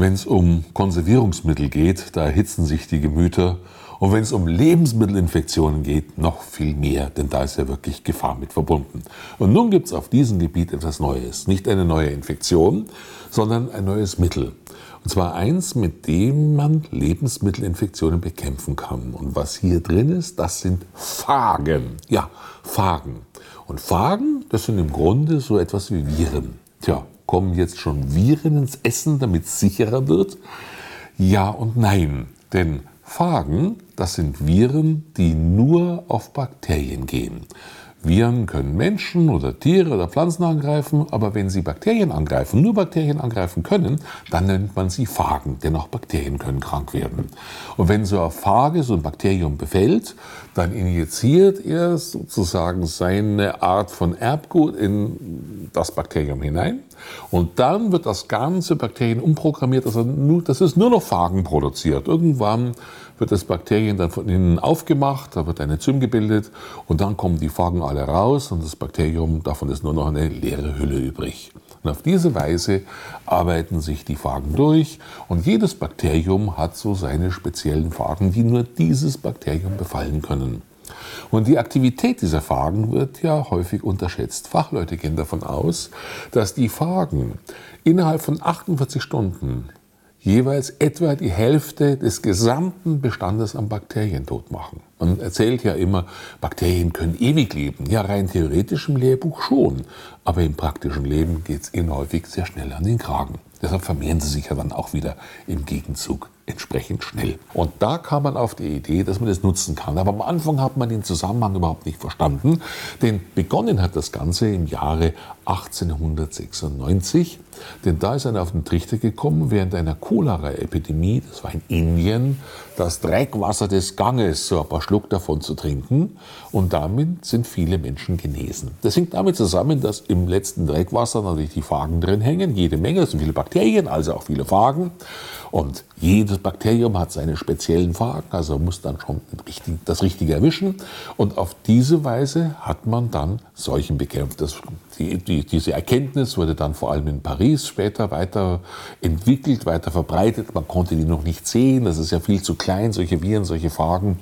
Wenn es um Konservierungsmittel geht, da erhitzen sich die Gemüter. Und wenn es um Lebensmittelinfektionen geht, noch viel mehr, denn da ist ja wirklich Gefahr mit verbunden. Und nun gibt es auf diesem Gebiet etwas Neues. Nicht eine neue Infektion, sondern ein neues Mittel. Und zwar eins, mit dem man Lebensmittelinfektionen bekämpfen kann. Und was hier drin ist, das sind Phagen. Ja, Phagen. Und Phagen, das sind im Grunde so etwas wie Viren. Tja, kommen jetzt schon Viren ins Essen, damit es sicherer wird? Ja und nein. Denn Phagen, das sind Viren, die nur auf Bakterien gehen. Viren können Menschen oder Tiere oder Pflanzen angreifen, aber wenn sie Bakterien angreifen, nur Bakterien angreifen können, dann nennt man sie Phagen, denn auch Bakterien können krank werden. Und wenn so ein Phage so ein Bakterium befällt, dann injiziert er sozusagen seine Art von Erbgut in das Bakterium hinein und dann wird das ganze Bakterien umprogrammiert, also nur, das ist nur noch Phagen produziert. Irgendwann wird das Bakterien dann von innen aufgemacht, da wird eine Zym gebildet und dann kommen die Phagen alle raus und das Bakterium, davon ist nur noch eine leere Hülle übrig. Und auf diese Weise arbeiten sich die Phagen durch und jedes Bakterium hat so seine speziellen Phagen, die nur dieses Bakterium befallen können. Und die Aktivität dieser Phagen wird ja häufig unterschätzt. Fachleute gehen davon aus, dass die Phagen innerhalb von 48 Stunden jeweils etwa die Hälfte des gesamten Bestandes an Bakterien tot machen. Man erzählt ja immer, Bakterien können ewig leben. Ja, rein theoretisch im Lehrbuch schon. Aber im praktischen Leben geht es ihnen häufig sehr schnell an den Kragen. Deshalb vermehren sie sich ja dann auch wieder im Gegenzug entsprechend schnell. Und da kam man auf die Idee, dass man das nutzen kann. Aber am Anfang hat man den Zusammenhang überhaupt nicht verstanden, denn begonnen hat das Ganze im Jahre 1896, denn da ist einer auf den Trichter gekommen, während einer Cholera-Epidemie, das war in Indien, das Dreckwasser des Ganges, so ein paar Schluck davon zu trinken. Und damit sind viele Menschen genesen. Das hängt damit zusammen, dass im letzten Dreckwasser natürlich die Phagen drin hängen, jede Menge, es sind viele Bakterien, also auch viele Phagen. Und jedes Bakterium hat seine speziellen Phagen, also muss dann schon das Richtige erwischen. Und auf diese Weise hat man dann Seuchen bekämpft. Das, die, die, diese Erkenntnis wurde dann vor allem in Paris später weiterentwickelt, weiter verbreitet. Man konnte die noch nicht sehen, das ist ja viel zu klein, solche Viren, solche Phagen,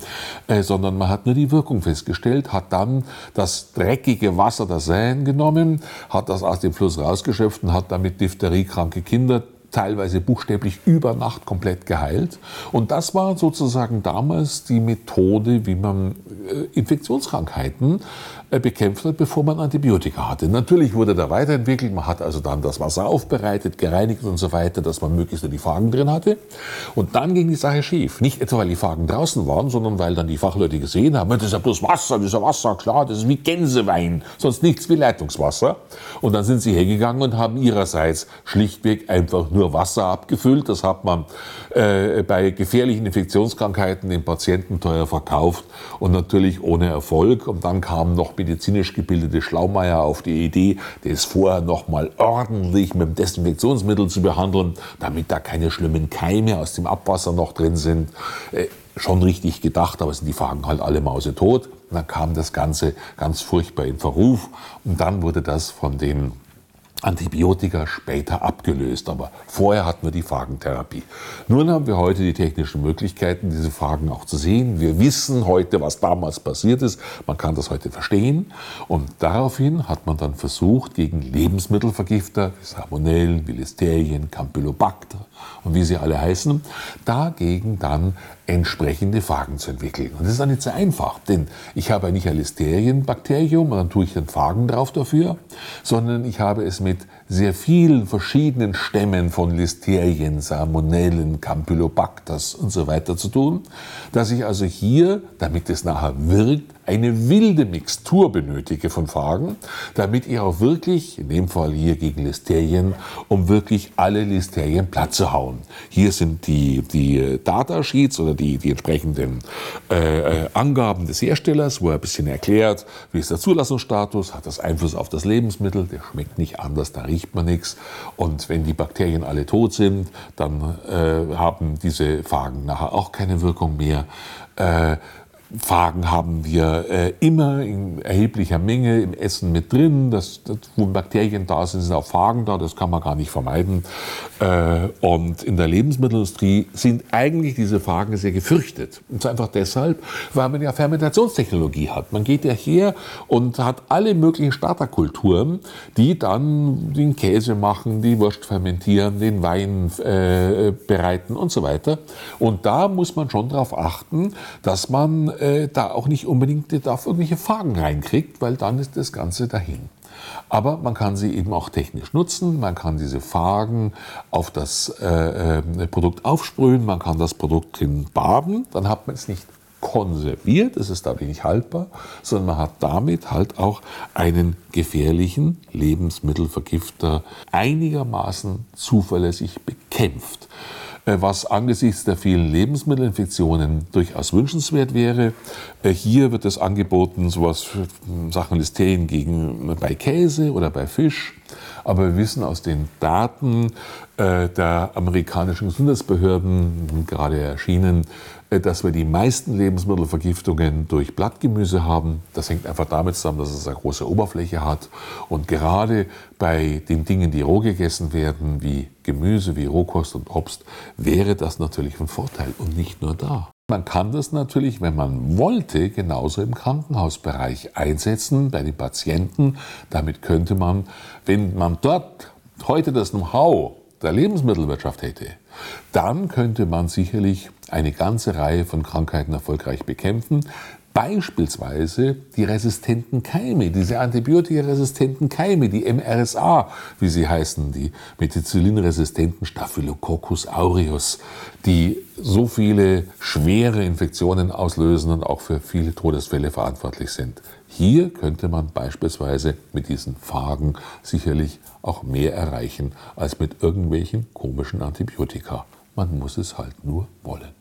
äh, sondern man hat nur die Wirkung festgestellt, hat dann das dreckige Wasser der Seine genommen, hat das aus dem Fluss rausgeschöpft und hat damit diphtheriekranke Kinder teilweise buchstäblich über Nacht komplett geheilt. Und das war sozusagen damals die Methode, wie man äh, Infektionskrankheiten äh, bekämpft hat, bevor man Antibiotika hatte. Natürlich wurde da weiterentwickelt. Man hat also dann das Wasser aufbereitet, gereinigt und so weiter, dass man möglichst nur die Phagen drin hatte. Und dann ging die Sache schief. Nicht etwa, weil die Phagen draußen waren, sondern weil dann die Fachleute gesehen haben, das ist ja bloß Wasser, das ist ja Wasser, klar, das ist wie Gänsewein, sonst nichts wie Leitungswasser. Und dann sind sie hergegangen und haben ihrerseits schlichtweg einfach nur Wasser abgefüllt. Das hat man äh, bei gefährlichen Infektionskrankheiten den Patienten teuer verkauft und natürlich ohne Erfolg. Und dann kamen noch medizinisch gebildete Schlaumeier auf die Idee, das vorher noch mal ordentlich mit dem Desinfektionsmittel zu behandeln, damit da keine schlimmen Keime aus dem Abwasser noch drin sind. Äh, schon richtig gedacht, aber sind die Fragen halt alle mausetot. Und dann kam das Ganze ganz furchtbar in Verruf und dann wurde das von den Antibiotika später abgelöst, aber vorher hatten wir die Phagentherapie. Nun haben wir heute die technischen Möglichkeiten, diese Phagen auch zu sehen. Wir wissen heute, was damals passiert ist. Man kann das heute verstehen. Und daraufhin hat man dann versucht, gegen Lebensmittelvergifter, wie Salmonellen, Listerien, Campylobacter und wie sie alle heißen, dagegen dann entsprechende Phagen zu entwickeln. Und das ist auch nicht so einfach, denn ich habe nicht ein Listerienbakterium und dann tue ich den Phagen drauf dafür, sondern ich habe es mit sehr vielen verschiedenen Stämmen von Listerien, Salmonellen, Campylobacters und so weiter zu tun, dass ich also hier, damit es nachher wirkt, eine wilde Mixtur benötige von Phagen, damit ich auch wirklich, in dem Fall hier gegen Listerien, um wirklich alle Listerien platt zu hauen. Hier sind die, die Datasheets oder die, die entsprechenden äh, äh, Angaben des Herstellers, wo er ein bisschen erklärt, wie ist der Zulassungsstatus, hat das Einfluss auf das Lebensmittel, der schmeckt nicht anders, da riecht man nichts. Und wenn die Bakterien alle tot sind, dann äh, haben diese Phagen nachher auch keine Wirkung mehr. Äh, Phagen haben wir äh, immer in erheblicher Menge im Essen mit drin. Das, das, wo Bakterien da sind, sind auch Phagen da. Das kann man gar nicht vermeiden. Äh, und in der Lebensmittelindustrie sind eigentlich diese Phagen sehr gefürchtet. Und zwar einfach deshalb, weil man ja Fermentationstechnologie hat. Man geht ja her und hat alle möglichen Starterkulturen, die dann den Käse machen, die Wurst fermentieren, den Wein äh, bereiten und so weiter. Und da muss man schon darauf achten, dass man äh, da auch nicht unbedingt auf irgendwelche Fragen reinkriegt, weil dann ist das Ganze dahin. Aber man kann sie eben auch technisch nutzen. Man kann diese Phagen auf das äh, äh, Produkt aufsprühen. Man kann das Produkt drin baden. Dann hat man es nicht konserviert, es ist dadurch nicht haltbar, sondern man hat damit halt auch einen gefährlichen Lebensmittelvergifter einigermaßen zuverlässig bekämpft. Äh, was angesichts der vielen Lebensmittelinfektionen durchaus wünschenswert wäre. Äh, hier wird es angeboten, sowas für Sachen Listerien gegen bei Käse oder bei Fisch. Aber wir wissen aus den Daten äh, der amerikanischen Gesundheitsbehörden, gerade erschienen, äh, dass wir die meisten Lebensmittelvergiftungen durch Blattgemüse haben. Das hängt einfach damit zusammen, dass es eine große Oberfläche hat. Und gerade bei den Dingen, die roh gegessen werden, wie Gemüse, wie Rohkost und Obst, wäre das natürlich von Vorteil und nicht nur da. Man kann das natürlich, wenn man wollte, genauso im Krankenhausbereich einsetzen, bei den Patienten. Damit könnte man, wenn man dort heute das Know-how der Lebensmittelwirtschaft hätte, dann könnte man sicherlich eine ganze Reihe von Krankheiten erfolgreich bekämpfen. Beispielsweise die resistenten Keime, diese antibiotikaresistenten Keime, die MRSA, wie sie heißen, die methicillinresistenten Staphylococcus aureus, die so viele schwere Infektionen auslösen und auch für viele Todesfälle verantwortlich sind. Hier könnte man beispielsweise mit diesen Phagen sicherlich auch mehr erreichen als mit irgendwelchen komischen Antibiotika. Man muss es halt nur wollen.